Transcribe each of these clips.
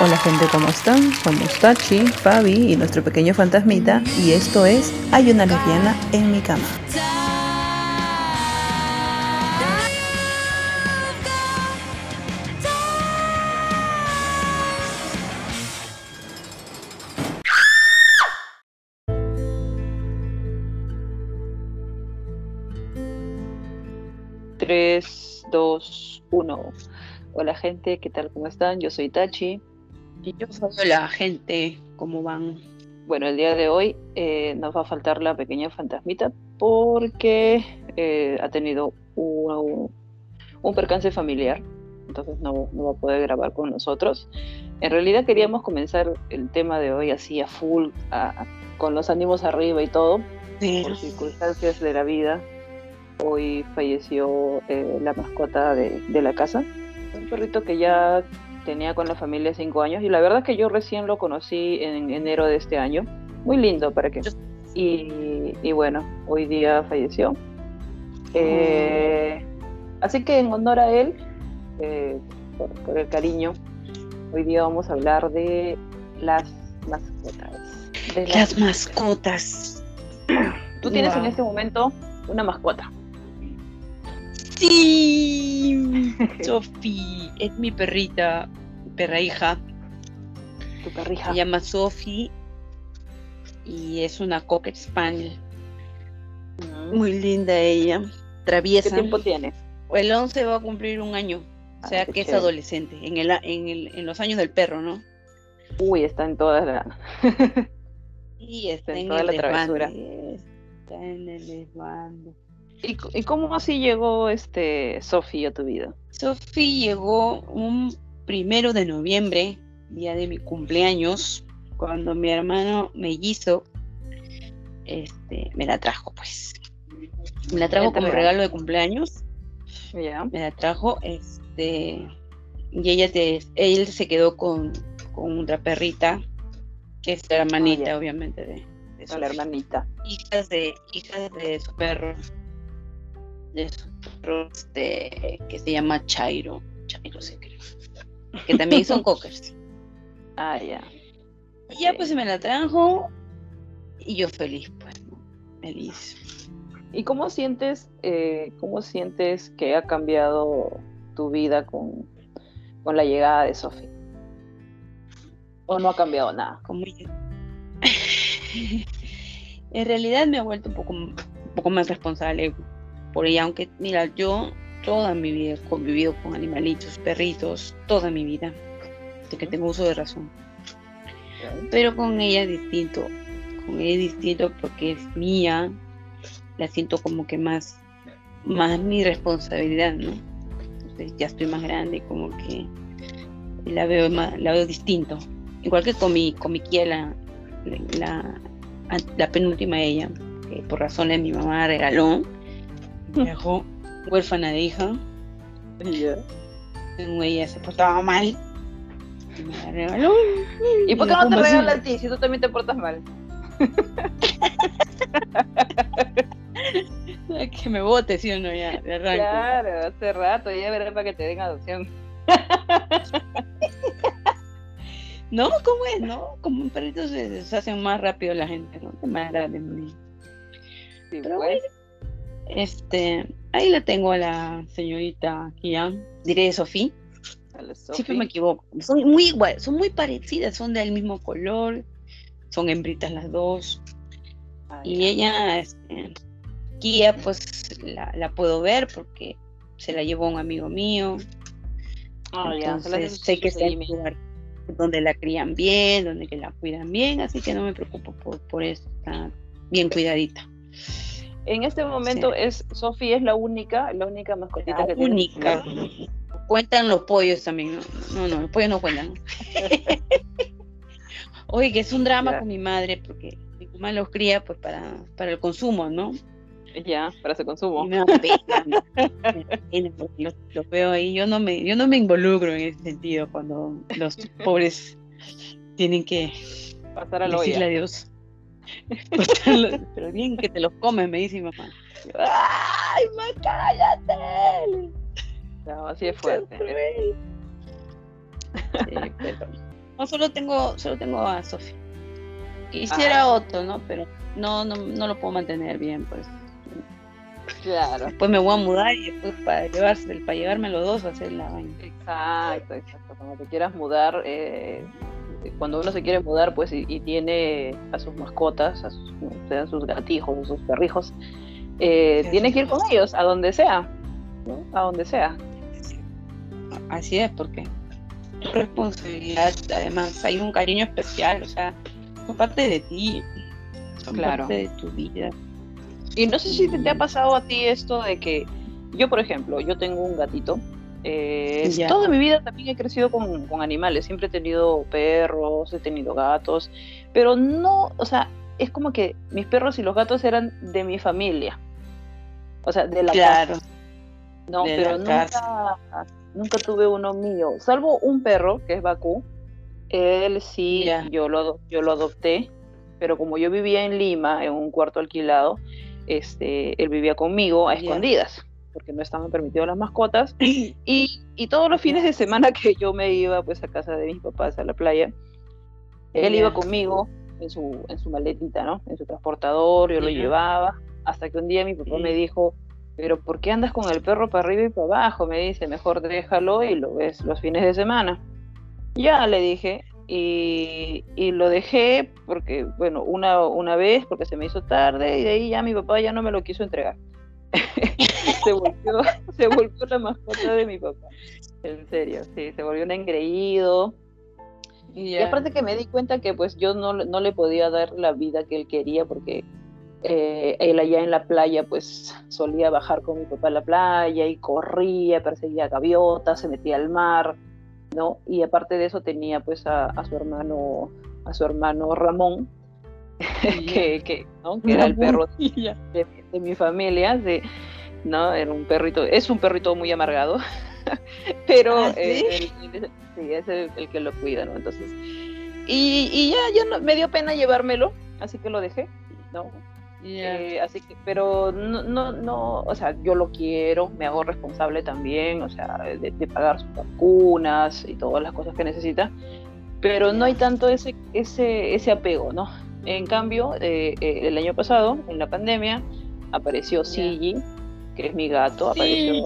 Hola gente, ¿cómo están? Somos Tachi, Fabi y nuestro pequeño fantasmita y esto es Hay una lesbiana en mi cama. Tres, dos, uno. Hola gente, ¿qué tal? ¿Cómo están? Yo soy Tachi. Y yo soy la gente, ¿cómo van? Bueno, el día de hoy eh, nos va a faltar la pequeña fantasmita porque eh, ha tenido un, percance familiar, entonces no, va a poder grabar con nosotros. En realidad queríamos comenzar el tema de hoy así a full, con los ánimos arriba y todo, por circunstancias de la vida. Hoy falleció eh, la mascota de, de la casa, un perrito que ya tenía con la familia cinco años y la verdad es que yo recién lo conocí en enero de este año. Muy lindo para que. Y, bueno, hoy día falleció. Eh, así que en honor a él, eh, por, el cariño, hoy día vamos a hablar de las mascotas. De las, mascotas. Tú tienes en este momento una mascota. Sí, Sofi, es mi perrita, perra hija. Tu perrija. Se llama Sofi y es una Cocker Spaniel. Muy linda ella, traviesa. ¿Qué tiempo tiene? El 11 va a cumplir un año, o sea que es adolescente, en, el, en, el, en los años del perro, ¿no? Uy, está en todas las... y está, en, toda la travesura. Está en el desbando. ¿Y, cómo así llegó este Sofi a tu vida? Sofi llegó un primero de noviembre, día de mi cumpleaños, cuando mi hermano mellizo este, me la trajo, pues. Me la trajo como regalo de cumpleaños. Ya. Me la trajo, este, y ella te, él se quedó con, con otra perrita, que es la hermanita, ah, obviamente, de, de la hermanita. Hijas de, hijas de su perro de perro este, que se llama Chairo. Chairo se cree. Que también son cockers. Ah, ya. Y ya pues se me la trajo y yo feliz, pues, feliz. ¿Y cómo sientes, eh, cómo sientes que ha cambiado tu vida con, con la llegada de Sophie? ¿O no ha cambiado nada? Como en realidad me ha vuelto un poco, un poco más responsable por ella, aunque mira, yo toda mi vida he convivido con animalitos, perritos, toda mi vida, de que tengo uso de razón. Pero con ella es distinto, con ella es distinto porque es mía, la siento como que más, más mi responsabilidad, ¿no? Entonces ya estoy más grande, como que la veo la veo distinto. Igual que con mi, con mi Kia, la, penúltima ella, que por razones de mi mamá regaló, me dejó huérfana de hija. Yeah. Ella se portaba mal. Y me la regaló. ¿Y por qué no te regala a ti si tú también te portas mal? que me vote, ¿sí o no? Ya, de. Claro, hace rato, ya veré para que te den adopción. no, ¿cómo es? No, como un perrito se, se hace más rápido la gente, ¿no? Más grande. Sí, Pero pues. Este, ahí la tengo a la señorita Kia, diré Sofía. Siempre me equivoco. Son muy igual, son muy parecidas, son del mismo color, son hembritas las dos. Ah, y ella, este, Kia, pues la, puedo ver porque se la llevó un amigo mío. Ah, Entonces, sé que está en un lugar donde la crían bien, donde que la cuidan bien, así que no me preocupo por, por eso, está bien cuidadita. En este momento es Sofi es la única, la única mascotita que única. Cuentan los pollos también, ¿no? No, no, los pollos no cuentan. Oye, que es un drama con mi madre porque mi mamá los cría pues para, para el consumo, ¿no? Ya, para ese consumo. Y me los, veo ahí. Yo no me, yo no me involucro en ese sentido cuando los pobres tienen que pasar a decirle adiós. Pero bien que te los comes, me dice mi mamá. ¡Ay, ma, cállate! No, así es fuerte. No, solo tengo, solo tengo a Sofía. Quisiera otro, ¿no? Pero no, no, no lo puedo mantener bien, pues. Claro. Después me voy a mudar y después para, llevarse, para llevarme los dos a hacer la vaina. Exacto, exacto. Cuando te quieras mudar, eh, cuando uno se quiere mudar, pues, y, tiene a sus mascotas, a sus, sean sus gatijos, a sus perrijos, eh, tiene que ir con ellos, a donde sea, ¿no? A donde sea. Así es, porque responsabilidad, además hay un cariño especial, o sea, son parte de ti, son parte de tu vida. Y no sé si te, ha pasado a ti esto de que yo, por ejemplo, yo tengo un gatito. Eh, toda mi vida también he crecido con, con, animales. Siempre he tenido perros, he tenido gatos, pero no, o sea, es como que mis perros y los gatos eran de mi familia. O sea, de la claro. casa. No, pero nunca, nunca tuve uno mío, salvo un perro que es Bakú. Él sí, yo, lo, yo lo adopté, pero como yo vivía en Lima, en un cuarto alquilado, este, él vivía conmigo a escondidas, porque no estaban permitidas las mascotas. Y, y, todos los fines de semana que yo me iba pues a casa de mis papás a la playa, él iba conmigo en su, en su maletita, ¿no? En su transportador, yo lo llevaba, hasta que un día mi papá me dijo, pero ¿por qué andas con el perro para arriba y para abajo? Me dice, mejor déjalo y lo ves los fines de semana. Ya le dije, y, lo dejé porque, bueno, una, una vez porque se me hizo tarde y de ahí ya mi papá ya no me lo quiso entregar. se, volvió, se volvió la mascota de mi papá. En serio, sí, se volvió un engreído. Y aparte que me di cuenta que pues yo no, no le podía dar la vida que él quería porque eh, él allá en la playa pues solía bajar con mi papá a la playa y corría, perseguía gaviotas, se metía al mar ¿no? Y aparte de eso tenía pues a, su hermano, a su hermano Ramón, que, que, era el perro de, mi familia, ¿no? Era un perrito, es un perrito muy amargado, pero ¿Ah, sí? es el, que lo cuida, ¿no? Entonces, y, ya, ya me dio pena llevármelo, así que lo dejé, ¿no? Eh, así que, pero no, no, no, o sea, yo lo quiero, me hago responsable también, o sea, de, pagar sus vacunas y todas las cosas que necesita, pero no hay tanto ese, ese, ese apego, ¿no? En cambio, eh, eh, el año pasado, en la pandemia, apareció Sigi, que es mi gato, apareció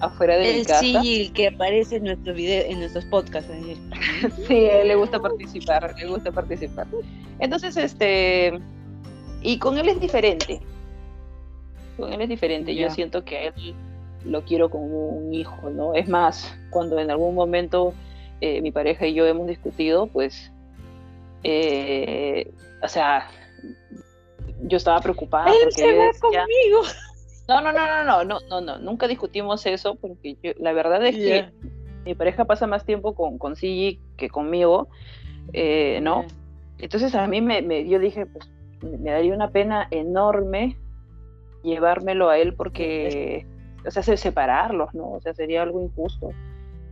afuera de mi casa. el que aparece en nuestros videos, en nuestros podcasts. sí, a él le gusta participar, le gusta participar. Entonces, este y con él es diferente. Con él es diferente. Yo siento que él lo quiero como un hijo, ¿no? Es más, cuando en algún momento eh, mi pareja y yo hemos discutido, pues, eh, o sea, yo estaba preocupada. Él porque se va conmigo. No, no, no, no, no, no, no, nunca discutimos eso porque la verdad es que mi pareja pasa más tiempo con, con Sigi que conmigo, eh, ¿no? Entonces a mí me, me, yo dije, pues me daría una pena enorme llevármelo a él porque, o sea, separarlos, ¿no? O sea, sería algo injusto.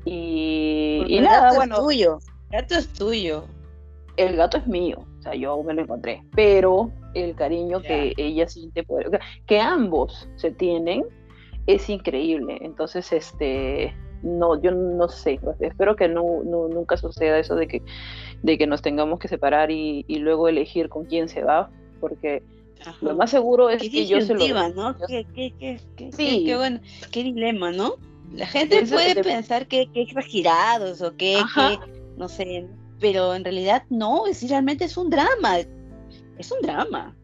Y, el nada, gato bueno. Es tuyo. El gato es tuyo. El gato es mío, o sea, yo me lo encontré, pero el cariño que ella siente por que ambos se tienen es increíble. Entonces, este, no, yo no sé, espero que no, nunca suceda eso de que, de que nos tengamos que separar y, y luego elegir con quién se va, porque lo más seguro es que yo se lo... ¿no? Qué, qué, qué, sí. qué, bueno, qué dilema, ¿no? La gente puede pensar que, que exagerados o que, no sé, pero en realidad no, es realmente es un drama, es un drama.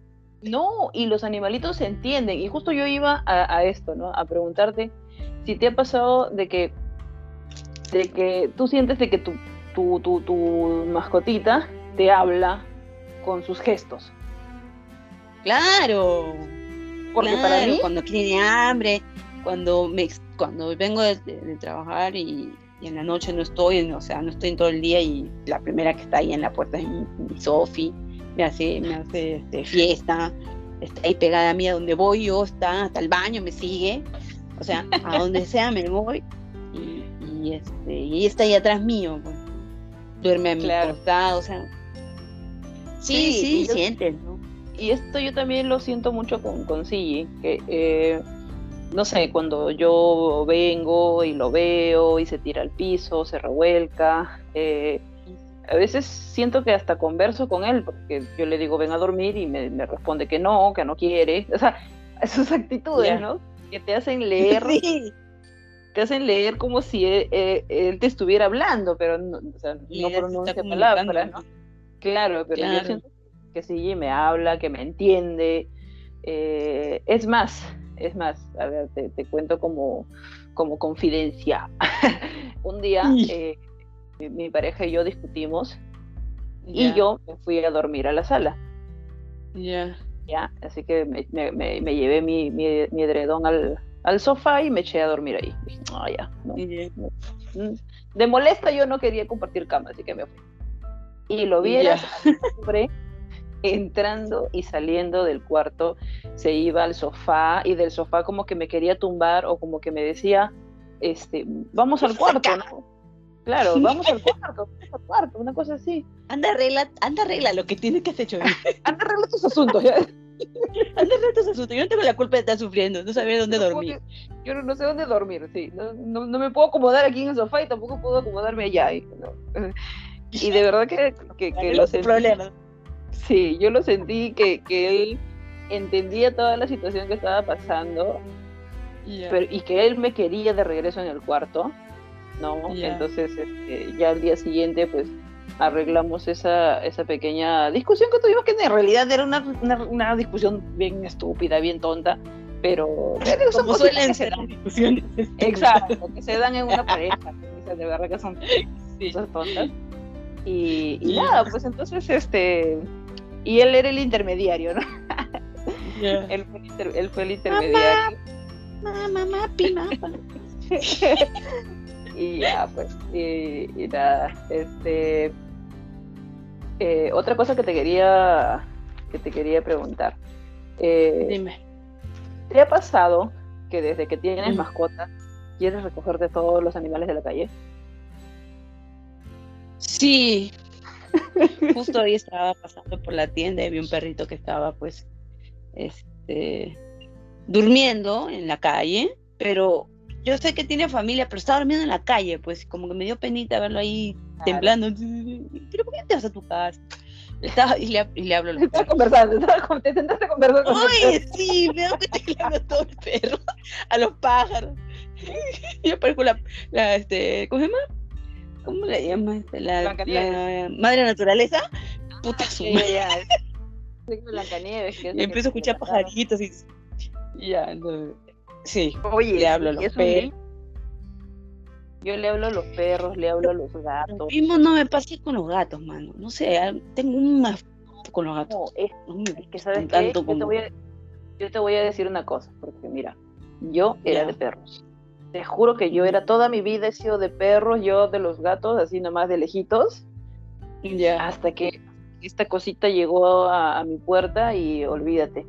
No, y los animalitos se entienden, y justo yo iba a, a esto, ¿no? A preguntarte si te ha pasado de que, de que tú sientes de que tu, tu, tu, tu mascotita te habla con sus gestos. Claro. Porque para mí. Cuando tiene hambre, cuando me cuando vengo de, trabajar y, en la noche no estoy, o sea, no estoy en todo el día y la primera que está ahí en la puerta es mi, Sofi, me hace, me hace este, fiesta, está ahí pegada a mí a donde voy yo, está hasta el baño, me sigue, o sea, a donde sea me voy y, este, y ella está ahí atrás mío, pues. duerme a mi costado, o sea, sí, sí, sientes, ¿no? y esto yo también lo siento mucho con, con que eh, no sé, cuando yo vengo y lo veo y se tira al piso, se revuelca, eh, a veces siento que hasta converso con él, porque yo le digo ven a dormir y me, responde que no, que no quiere. O sea, esas actitudes, ¿no? Que te hacen leer. Te hacen leer como si él, te estuviera hablando, pero no, o sea, no pronuncia palabras, ¿no? Claro, pero yo siento que sí, me habla, que me entiende. Eh, es más, es más, a ver, te, cuento como, como confidencia. Un día eh, mi, pareja y yo discutimos y yo me fui a dormir a la sala. Ya. Ya, así que me, me, llevé mi, mi, edredón al, al, sofá y me eché a dormir ahí. Dije, no, ya, mm, De molesta yo no quería compartir cama, así que me fui. Y lo vi entrando y saliendo del cuarto, se iba al sofá y del sofá como que me quería tumbar o como que me decía, este, vamos al cuarto, ¿no? Claro, vamos al cuarto, vamos al cuarto, una cosa así. Anda, arregla, anda, arregla lo que tienes que hacer, hecho. anda, arregla tus asuntos, ¿ya? Anda, arregla tus asuntos. Yo no tengo la culpa de estar sufriendo, no sabía dónde dormir. yo no, sé dónde dormir, sí. No, no, me puedo acomodar aquí en el sofá y tampoco puedo acomodarme allá. Y, de verdad que, que, que lo sentí. Problema. Sí, yo lo sentí que, que él entendía toda la situación que estaba pasando pero, y que él me quería de regreso en el cuarto ¿no? Entonces, este, ya al día siguiente, pues arreglamos esa, esa pequeña discusión que tuvimos, que en realidad era una, una, discusión bien estúpida, bien tonta, pero... Como suelen ser discusiones. Exacto, que se dan en una pareja, de verdad que son cosas tontas. Y, y nada, pues entonces, este... Y él era el intermediario, ¿no? él, fue él, fue el, intermediario. Mamá, mamá, pima. y ya, pues, y, nada, este, eh, otra cosa que te quería, que te quería preguntar. Eh, Dime. ¿Te ha pasado que desde que tienes mascota quieres recogerte todos los animales de la calle? Sí. Justo hoy estaba pasando por la tienda y vi un perrito que estaba, pues, este, durmiendo en la calle, pero yo sé que tiene familia, pero estaba durmiendo en la calle, pues como que me dio penita verlo ahí temblando. ¿Pero por qué te vas a tu casa? Estaba, y, le, y le hablo a los Estaba conversando, estaba, te sentaste a conversar con Oye, sí, veo que te hablo a todo el perro, a los pájaros. Yo aparezco la, la, este, ¿cómo se llama? ¿Cómo le llamas? Este, la, la, madre naturaleza. Puta su madre. Blancanieves. Que empiezo a escuchar pajaritos y ya, no. Sí, Oye, le hablo a los perros. Yo le hablo a los perros, le hablo a los gatos. Lo mismo no me pase con los gatos, mano. No sé, ah, tengo un más con los gatos. es, que, ¿sabes qué? Yo, te voy a, yo te voy a decir una cosa, porque mira, yo era de perros. Te juro que yo era toda mi vida he sido de perros, yo de los gatos, así nomás de lejitos. Ya. Hasta que esta cosita llegó a mi puerta y olvídate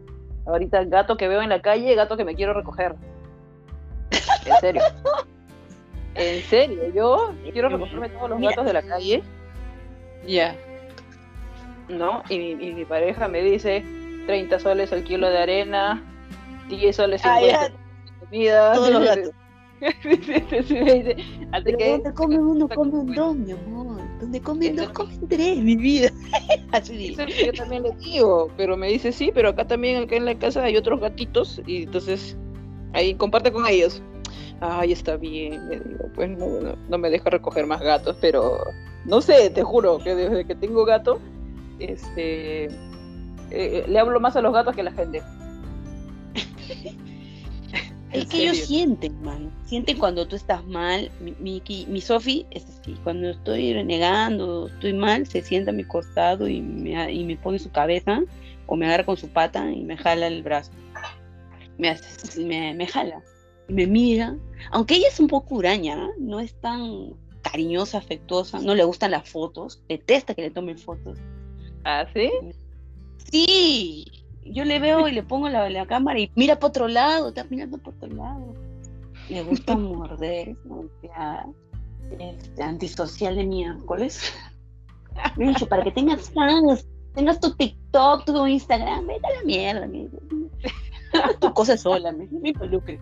Ahorita gato que veo en la calle, gato que me quiero recoger. En serio. en serio, yo quiero recogerme todos los gatos de la calle. Ya. ¿No? Y, mi pareja me dice 30 soles el kilo de arena, 10 soles el kilo de comida. Todos los gatos. Pero que, ¿Dónde come uno, comen dos, mi amor. Donde comen dos, comen tres, mi vida. Así yo también le digo, pero me dice sí, pero acá también, acá en la casa hay otros gatitos y entonces ahí comparte con ellos. Ay, está bien, me digo, pues no, no, me deja recoger más gatos, pero no sé, te juro que desde que tengo gato, este, eh, le hablo más a los gatos que a la gente. Es que ellos sienten, man. Sienten cuando tú estás mal. Mi, mi, mi Sofi es así. Cuando estoy renegando, estoy mal, se sienta a mi costado y me, y me pone su cabeza o me agarra con su pata y me jala el brazo. Me, hace, me, me jala me mira. Aunque ella es un poco huraña, no es tan cariñosa, afectuosa, no le gustan las fotos, detesta que le tomen fotos. ¿Ah, sí? Sí, yo le veo y le pongo la, la cámara y mira para otro lado, está mirando por otro lado. Le gusta morder, este, antisocial de miércoles. Me dicho, para que tengas fans, tengas tu TikTok, tu Instagram, vete a la mierda, tu cosa sola, me, me involucre.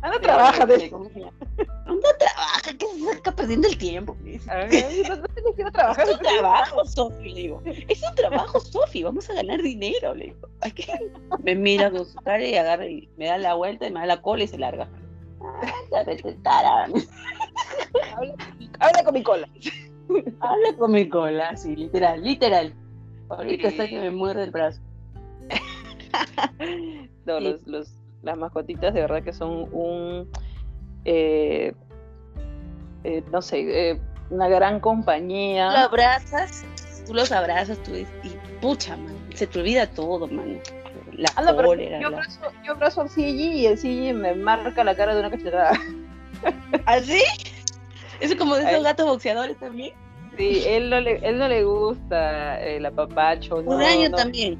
Anda, trabaja de Anda, trabaja, que se está perdiendo el tiempo. No, no trabajar. Es un trabajo, Sofi, le digo. Es un trabajo, Sofi, vamos a ganar dinero, le digo. Me mira con su cara y agarra y me da la vuelta y me da la cola y se larga. Habla, habla con mi cola. Habla con mi cola, sí, literal, literal. Ahorita está que me muerde el brazo. No, Sí. los, los, las mascotitas de verdad que son un, eh, eh, no sé, eh, una gran Tú lo compañía. abrazas, tú los abrazas, tú y pucha, man, se te olvida todo, man. La Ah, no, cólera, yo la- abrazo, yo abrazo al CG y el CG me marca la cara de una cachetada. ¿Así? Es como de esos gatos boxeadores también. Sí, él no le, él no le gusta el apapacho. No, Un año no. también.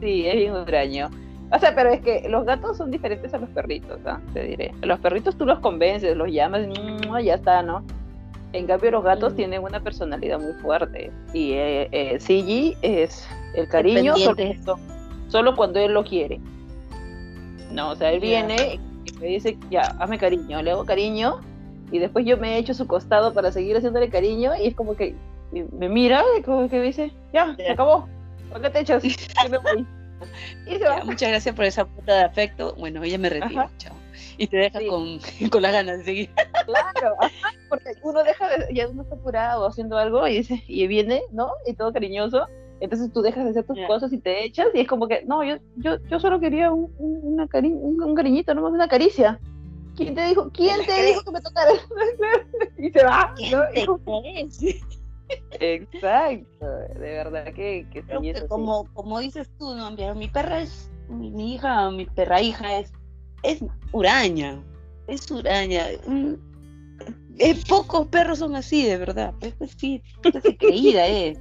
Sí, es bien huraño. O sea, pero es que los gatos son diferentes a los perritos, ¿ah? te diré. Los perritos tú los convences, los llamas, y ya está, ¿no? En cambio, los gatos Mm. tienen una personalidad muy fuerte. Y eh, eh, CG es el cariño solo, cuando él lo quiere. No, o sea, él viene y me dice, ya, hazme cariño, le hago cariño, y después yo me echo a su costado para seguir haciéndole cariño, y es como que me mira y como que me dice, ya, se acabó, ¿por qué te echas? Ya, muchas gracias por esa puta de afecto. Bueno, ella me retira, chao. Y te deja Sí. con, con las ganas de seguir. Claro, ajá, porque uno deja de, ya uno está apurado haciendo algo y dice, y viene, ¿no? Y todo cariñoso. Entonces tú dejas de hacer tus Ya. cosas y te echas y es como que, no, yo, yo, yo solo quería un, un- una cari un, un cariñito, nomás una caricia. ¿Quién te dijo? ¿Quién te dijo que me tocara? y se va. ¿Quién ¿no? te como- crees? Exacto, de verdad que, que sí, que sí. como, como dices tú, ¿no? Mi, mi perra es, mi, mi hija, mi perra hija es, es huraña, es huraña. Mm, eh, pocos perros son así, de verdad. Es así, es creída es,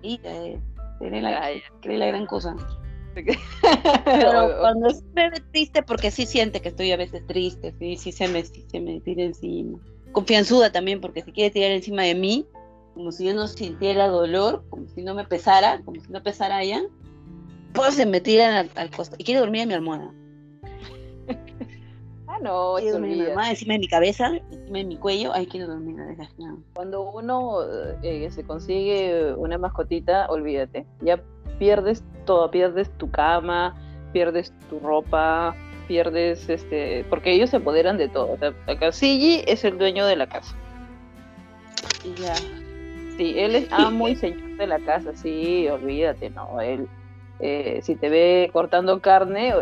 creída es, cree la, cree la gran cosa. Pero, cuando sí me ve triste, porque sí siente que estoy a veces triste, sí, sí se me, sí se me tira encima. Confianzuda también, porque se quiere tirar encima de mí, como si yo no sintiera dolor, como si no me pesara, como si no pesara ella, pues se me tiran al, al costado. Y quiere dormir en mi almohada. ah, no, Quiere se dormir en mi almohada, encima de mi cabeza, encima de mi cuello, ahí quiero dormir, desgraciado. Cuando uno eh, se consigue una mascotita, olvídate, ya pierdes todo, pierdes tu cama, pierdes tu ropa, pierdes este, porque ellos se apoderan de todo. O sea, acá Sigi es el dueño de la casa. Y ya. Sí, él es amo y señor de la casa, sí, olvídate, no, él eh, si te ve cortando carne,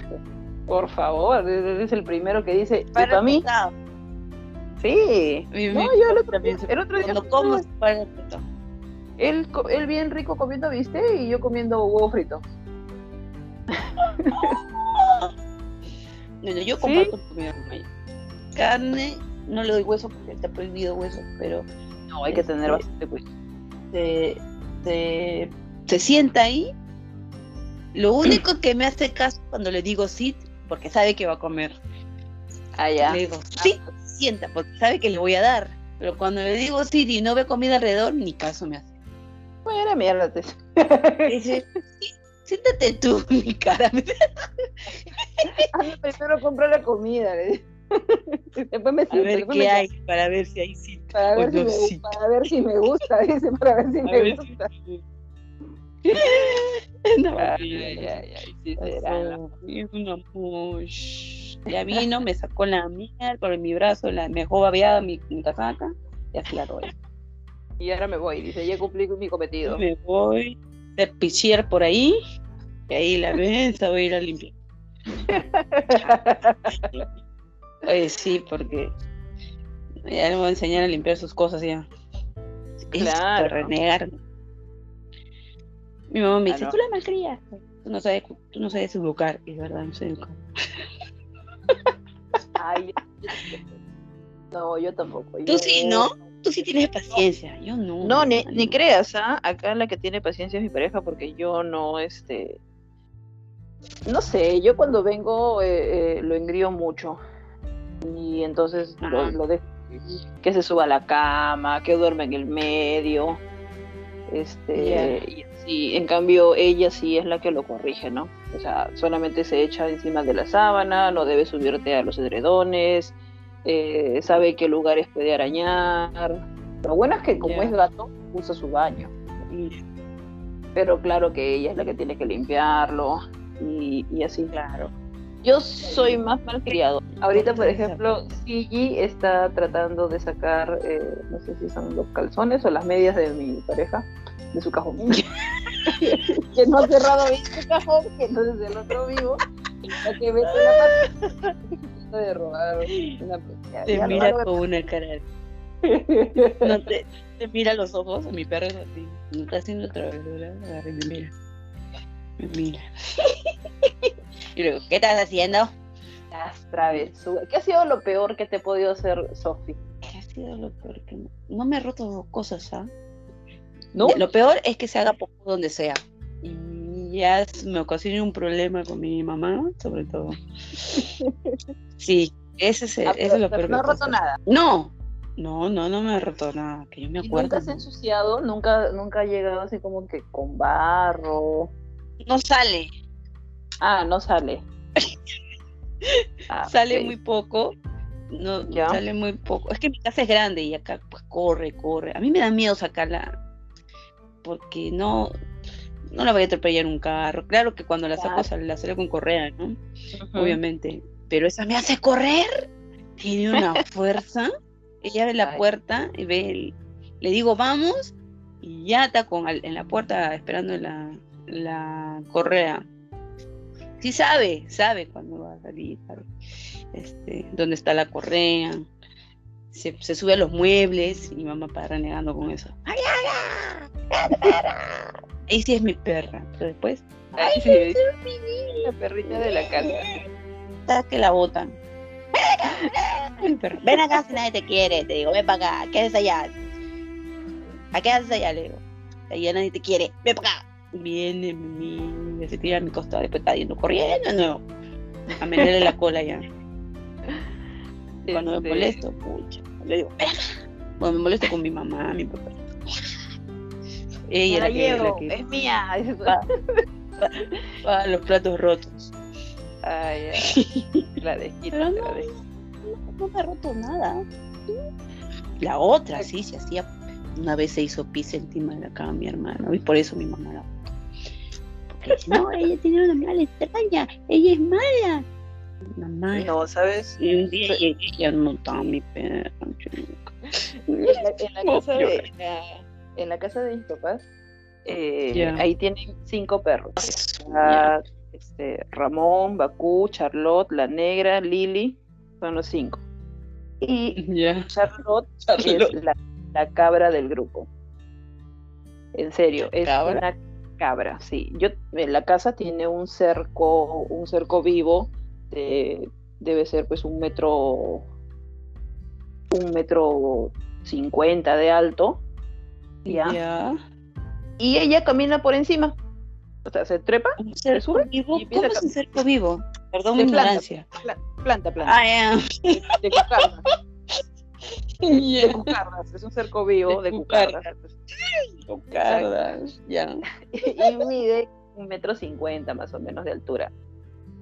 por favor, él es el primero que dice, ¿y para mí? Sí. Mi- No, mi- yo el otro, día- el otro día Cuando como, para el. Él, él bien rico comiendo viste y yo comiendo huevo frito. Bueno, yo ¿Sí? comparto ella. Carne, no le doy hueso porque está prohibido hueso, pero No, hay que tener Este- bastante cuidado. se, se, se sienta ahí. Lo único que me hace caso cuando le digo sí, porque sabe que va a comer. Ah, ya. Le digo sí, se sienta, porque sabe que le voy a dar. Pero cuando le digo sí y no ve comida alrededor, ni caso me hace. Bueno, mierda. Dice, "Sí, siéntate tú, mi cara. Anda, primero compro la comida. le digo. Después me A siento. ver después qué me- hay, para ver si hay sí. Para ver, si no, me, sí. para ver si me gusta, dice, para ver si A me ver gusta. Ya vino, me sacó la mierda por mi brazo, la, me dejó babeada mi, mi casaca y así la doy. Y ahora me voy, dice, ya cumplí mi cometido. Me voy a pichier por ahí, y ahí la ves, voy a ir a limpiar. Oye, sí, porque ya le voy a enseñar a limpiar sus cosas ya. Claro. renegar. Mi mamá me dice, Ah, no. tú la malcrías. Tú no sabes, tú no sabes educar. Es verdad, no sé educar. Ay, no, yo tampoco. Tú yo- sí, ¿no? Tú sí tienes paciencia. Yo no. No, ni creas, ¿ah? Acá la que tiene paciencia es mi pareja porque yo no, este... No sé, yo cuando vengo eh, eh, lo engrío mucho. Y entonces lo, lo dejo que se suba a la cama, que duerme en el medio. Este, y así, en cambio ella sí es la que lo corrige, ¿no? O sea, solamente se echa encima de la sábana, no debe subirte a los edredones, eh, sabe qué lugares puede arañar. Lo bueno es que como es gato, usa su baño. Pero claro que ella es la que tiene que limpiarlo y, y así. Claro. Yo soy más malcriado. Ahorita, por ejemplo, Gigi está tratando de sacar, eh, no sé si son los calzones o las medias de mi pareja, de su cajón. que no ha cerrado bien su cajón, que entonces el otro vivo, la que mete la pata de robar una Te mira con una cara. No te, te mira los ojos, mi perro es así. No está haciendo otra vez. Me mira. Me mira. Y luego, ¿qué estás haciendo? Las travesuras. ¿Qué ha sido lo peor que te he podido hacer, Sofi? ¿Qué ha sido lo peor que no? No me he roto cosas, ¿ah? ¿No? Lo peor es que se haga poco donde sea. Y ya me ocasiona un problema con mi mamá, sobre todo. sí, ese es, ah, eso es lo peor. No he roto nada. No, no, no, no me he roto nada, que yo me acuerdo. ¿Nunca se ha ensuciado? ¿Nunca, ¿Nunca ha llegado así como que con barro? No sale, Ah, no sale. Ah, sale muy poco. No, sale muy poco. Es que mi casa es grande y acá pues corre, corre. A mí me da miedo sacarla porque no, no la voy a atropellar un carro. Claro que cuando la saco la salgo con correa, ¿no? Obviamente. Pero esa me hace correr. Tiene una fuerza. Ella abre la puerta y ve, le digo vamos y ya está con en la puerta esperando la, la correa sí sabe, sabe cuándo va a salir, este, dónde está la correa. Se, sube a los muebles y mi mamá para renegando con eso. ¡Ay, Ahí sí es mi perra, pero después. Ay, sí, es la perrita de la casa. Que la botan. Ven acá si nadie te quiere, te digo, ven para acá, ¿qué haces allá? ¿A qué haces allá? Le digo, allá nadie te quiere, ven para acá. Viene mi se tira a mi costado, después está yendo corriendo no, a meterle la cola ya. Cuando me molesto, pucha, le digo, Cuando me molesto con mi mamá, mi papá. Ella la, llevo, que, es mía. Los platos rotos. Ay, ay. La Pero no, la no, me ha roto nada. La otra, sí, se hacía. Una vez se hizo pis encima de la cama mi hermano, y por eso mi mamá la no, ella tiene una mala extraña, ella es mala. Mamá. No, ¿sabes? Y un día ella no está mi perra. En la, casa de, en la casa de mis papás, eh, ahí tienen cinco perros. este, Ramón, Bakú, Charlotte, la negra, Lily, son los cinco. Y Charlotte, es la, la, cabra del grupo. En serio, es una cabra, sí. Yo, en la casa tiene un cerco, un cerco vivo, debe ser pues un metro, un metro cincuenta de alto, ¿ya? Y ella camina por encima, o sea, se trepa, se sube vivo? y ¿Cómo es un cerco vivo? Perdón mi ignorancia. Planta, planta. Ah, de, de de cucardas, es un cerco vivo de, cucardas. Cucardas, ya. Y mide un metro cincuenta más o menos de altura.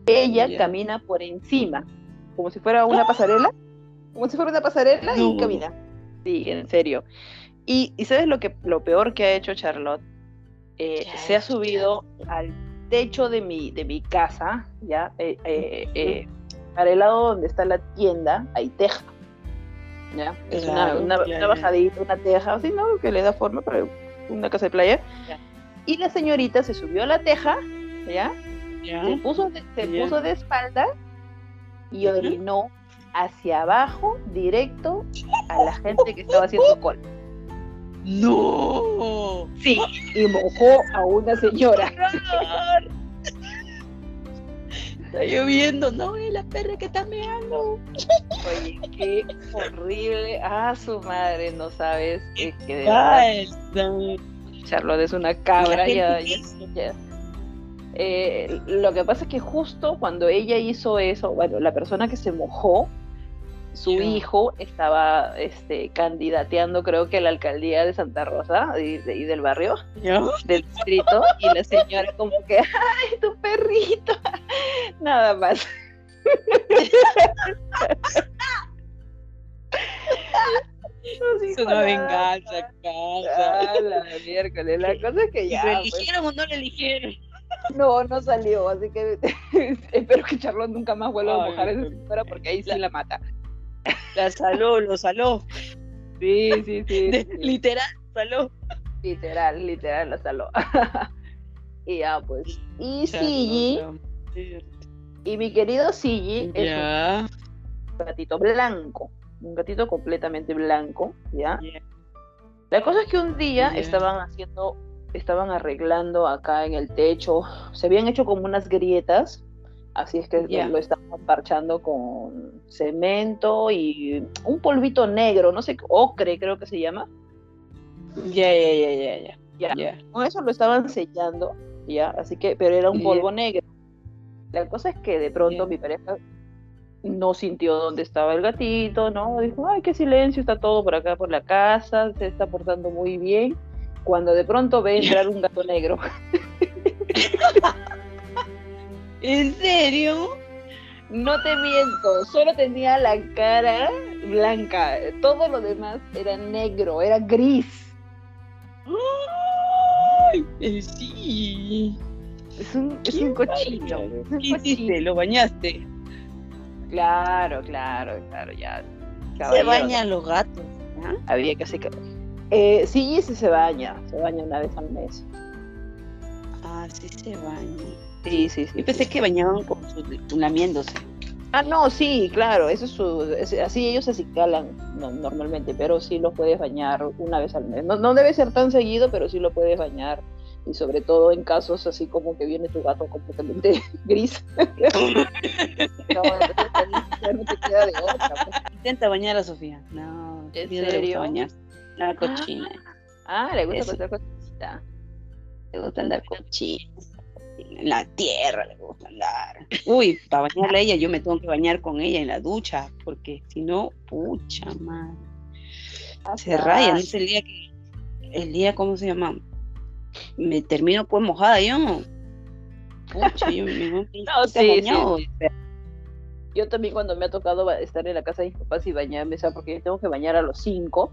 Ella camina por encima, como si fuera una pasarela, como si fuera una pasarela y camina. Sí, en serio. Y, ¿sabes lo que lo peor que ha hecho Charlotte? Eh, se ha subido al techo de mi, de mi casa, ya, eh, eh, eh para el lado donde está la tienda, hay teja es una, una, bajadita, una teja, así, ¿no? Que le da forma para una casa de playa. Y la señorita se subió a la teja, ¿ya? Se, puso de, se puso de espalda y orinó hacia abajo, directo a la gente que estaba haciendo cola. ¡No! Sí, y mojó a una señora. Está lloviendo, no, es la perra que está meando. Oye, qué horrible. Ah, su madre, no sabes. Es que de verdad. Charlotte es una cabra. Ya, ya, eh, lo que pasa es que justo cuando ella hizo eso, bueno, la persona que se mojó su hijo estaba este, candidateando, creo que a la alcaldía de Santa Rosa y, del barrio, del distrito, y la señora como que, ¡ay, tu perrito! Nada más. Es una venganza, casa. Ah, la miércoles. La cosa es que ya. ¿Lo pues, eligieron o no lo eligieron? no, no salió, así que espero que Charlotte nunca más vuelva a Ay, mojar esa no. señora porque ahí sí la mata. La saló, lo saló. Sí, sí, sí. De- sí. literal, saló. Literal, literal la saló. y ya, pues. Y Sigi, y mi querido Sigi es Ya. un gatito blanco. Un gatito completamente blanco, ¿ya? La cosa es que un día estaban haciendo, estaban arreglando acá en el techo, se habían hecho como unas grietas, así es que Ya. lo estaban parchando con cemento y un polvito negro, no sé, ocre creo que se llama. Ya, ya, ya, ya, ya. Con eso lo estaban sellando, ya, así que, pero era un polvo negro. La cosa es que de pronto Ya. mi pareja no sintió dónde estaba el gatito, ¿no? Dijo, ay, qué silencio, está todo por acá por la casa, se está portando muy bien. Cuando de pronto ve entrar un gato negro. ¿En serio? No te miento, solo tenía la cara blanca, todo lo demás era negro, era gris. ¡Ay! eh, sí. Es un, es ¡Qué un cochino. bárbaro! es un ¿Qué hiciste? cochino. ¿Lo bañaste? Claro, claro, claro, ya. Se bañan los gatos. ¿ah? Había que hacer. Eh, sí, sí se baña, se baña una vez al mes. Ah, sí se bañan. Sí, sí, sí. Yo pensé que bañaban con su, lamiéndose. Ah, no, sí, claro, eso es su, es- así ellos se acicalan no, normalmente, pero sí los puedes bañar una vez al mes. No, no debe ser tan seguido, pero sí lo puedes bañar. Y sobre todo en casos así como que viene tu gato completamente gris. no, entonces ya no te queda de otra. pues. Intenta bañar a Sofía. No, ¿En Sofía no le serio? gusta bañar. La cochina. Ah, le gusta pasar cosita. Le gusta andar cochina. En la tierra le gusta andar. Uy, para bañarla a ella, yo me tengo que bañar con ella en la ducha, porque si no, pucha madre. Se raya, no es el día que. El día, ¿cómo se llama? Me termino pues mojada yo. Pucha, yo me No, ¿te has sí, bañado? Yo también cuando me ha tocado estar en la casa de mis papás y bañarme, sea, porque yo tengo que bañar a los cinco,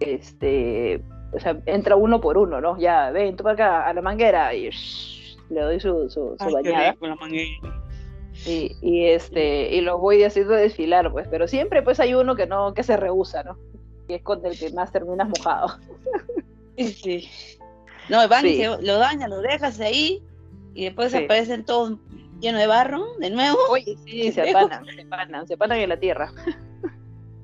este, o sea, entra uno por uno, ¿no? Ya, ven, tú para acá, a la manguera, y shh, le doy su, su, su Ay, qué bañada, la manguera. y, y, este, y los voy haciendo desfilar, pues, pero siempre pues hay uno que no, que se rehúsa, ¿no? Y es con el que más terminas mojado. Sí. No, van y Sí. se- lo dañan, lo dejas ahí y después Sí. aparecen todos llenos de barro de nuevo. Oye, sí, se apanan, se apanan, se apanan en la tierra.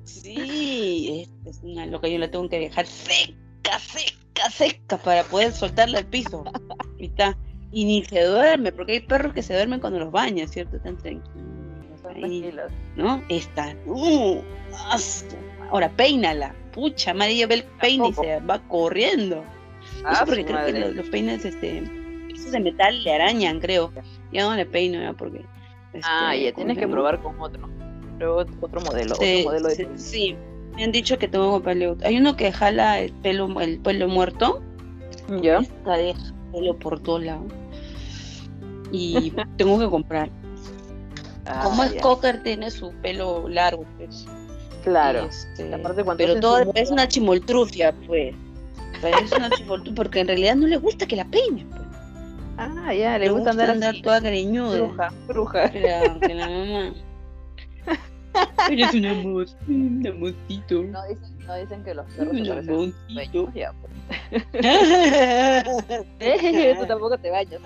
Sí, es, es una loca, yo la tengo que dejar seca, seca, seca para poder soltarla al piso. Y, está. y ni se duerme, porque hay perros que se duermen cuando los bañas, ¿cierto? Están tranquilos. Son ahí, tranquilos. ¿No? Está. uh, ah, ahora peínala. Pucha, madre, ella ve el peine y se va corriendo. Ah, Eso porque creo que los, los peines, este, esos de metal le arañan, creo. Ya no le peino, ya porque. Ah, este, ya ¿cómo tienes que probar con otro. Otro modelo, Sí, otro modelo de sí, sí. Me han dicho que tengo otro. Hay uno que jala el pelo, el pelo muerto. ¿Ya? Esta deja pelo por todos lados. Y tengo que comprar. Como Ah, es ya. cocker, tiene su pelo largo, pues. Claro. Este, aparte cuando pero todo es una chimoltrufia, pues. Parece una chimoltrufia porque en realidad no le gusta que la peinen, pues. Ah, ya, le, gusta andar así. toda greñuda. Bruja, bruja. Que la, que la mamá. Eres un amor, un amorcito. No dicen, no dicen que los perros Un amorcito. ya, pues. Eh, Tú tampoco te bañas.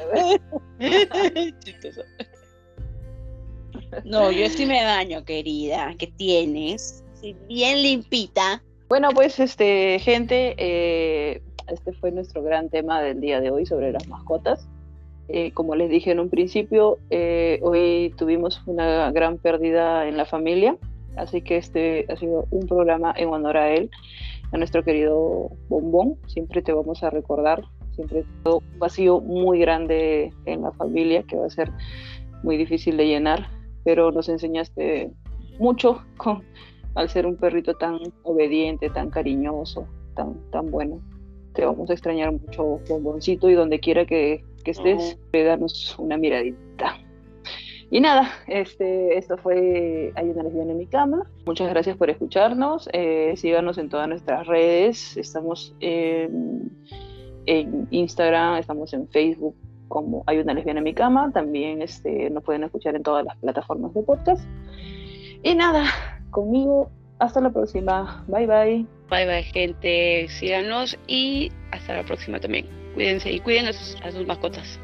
Chistoso. No, yo sí me baño, querida. ¿Qué tienes? Soy bien limpita. Bueno, pues, este, gente, eh, este fue nuestro gran tema del día de hoy sobre las mascotas. Eh, como les dije en un principio, eh, hoy tuvimos una gran pérdida en la familia, así que este ha sido un programa en honor a él, a nuestro querido Bombón. Siempre te vamos a recordar, siempre todo un vacío muy grande en la familia que va a ser muy difícil de llenar, pero nos enseñaste mucho con, al ser un perrito tan obediente, tan cariñoso, tan, tan bueno. Te vamos a extrañar mucho, bomboncito, y donde quiera que, que estés, danos una miradita. Y nada, este, esto fue Hay una lesbiana en mi cama. Muchas gracias por escucharnos. Eh, síganos en todas nuestras redes. Estamos en, en, Instagram, estamos en Facebook como Hay una lesbiana en mi cama. También este, nos pueden escuchar en todas las plataformas de podcast. Y nada, conmigo, hasta la próxima. Bye bye. Bye bye gente, síganos y hasta la próxima también. Cuídense y cuiden a sus mascotas.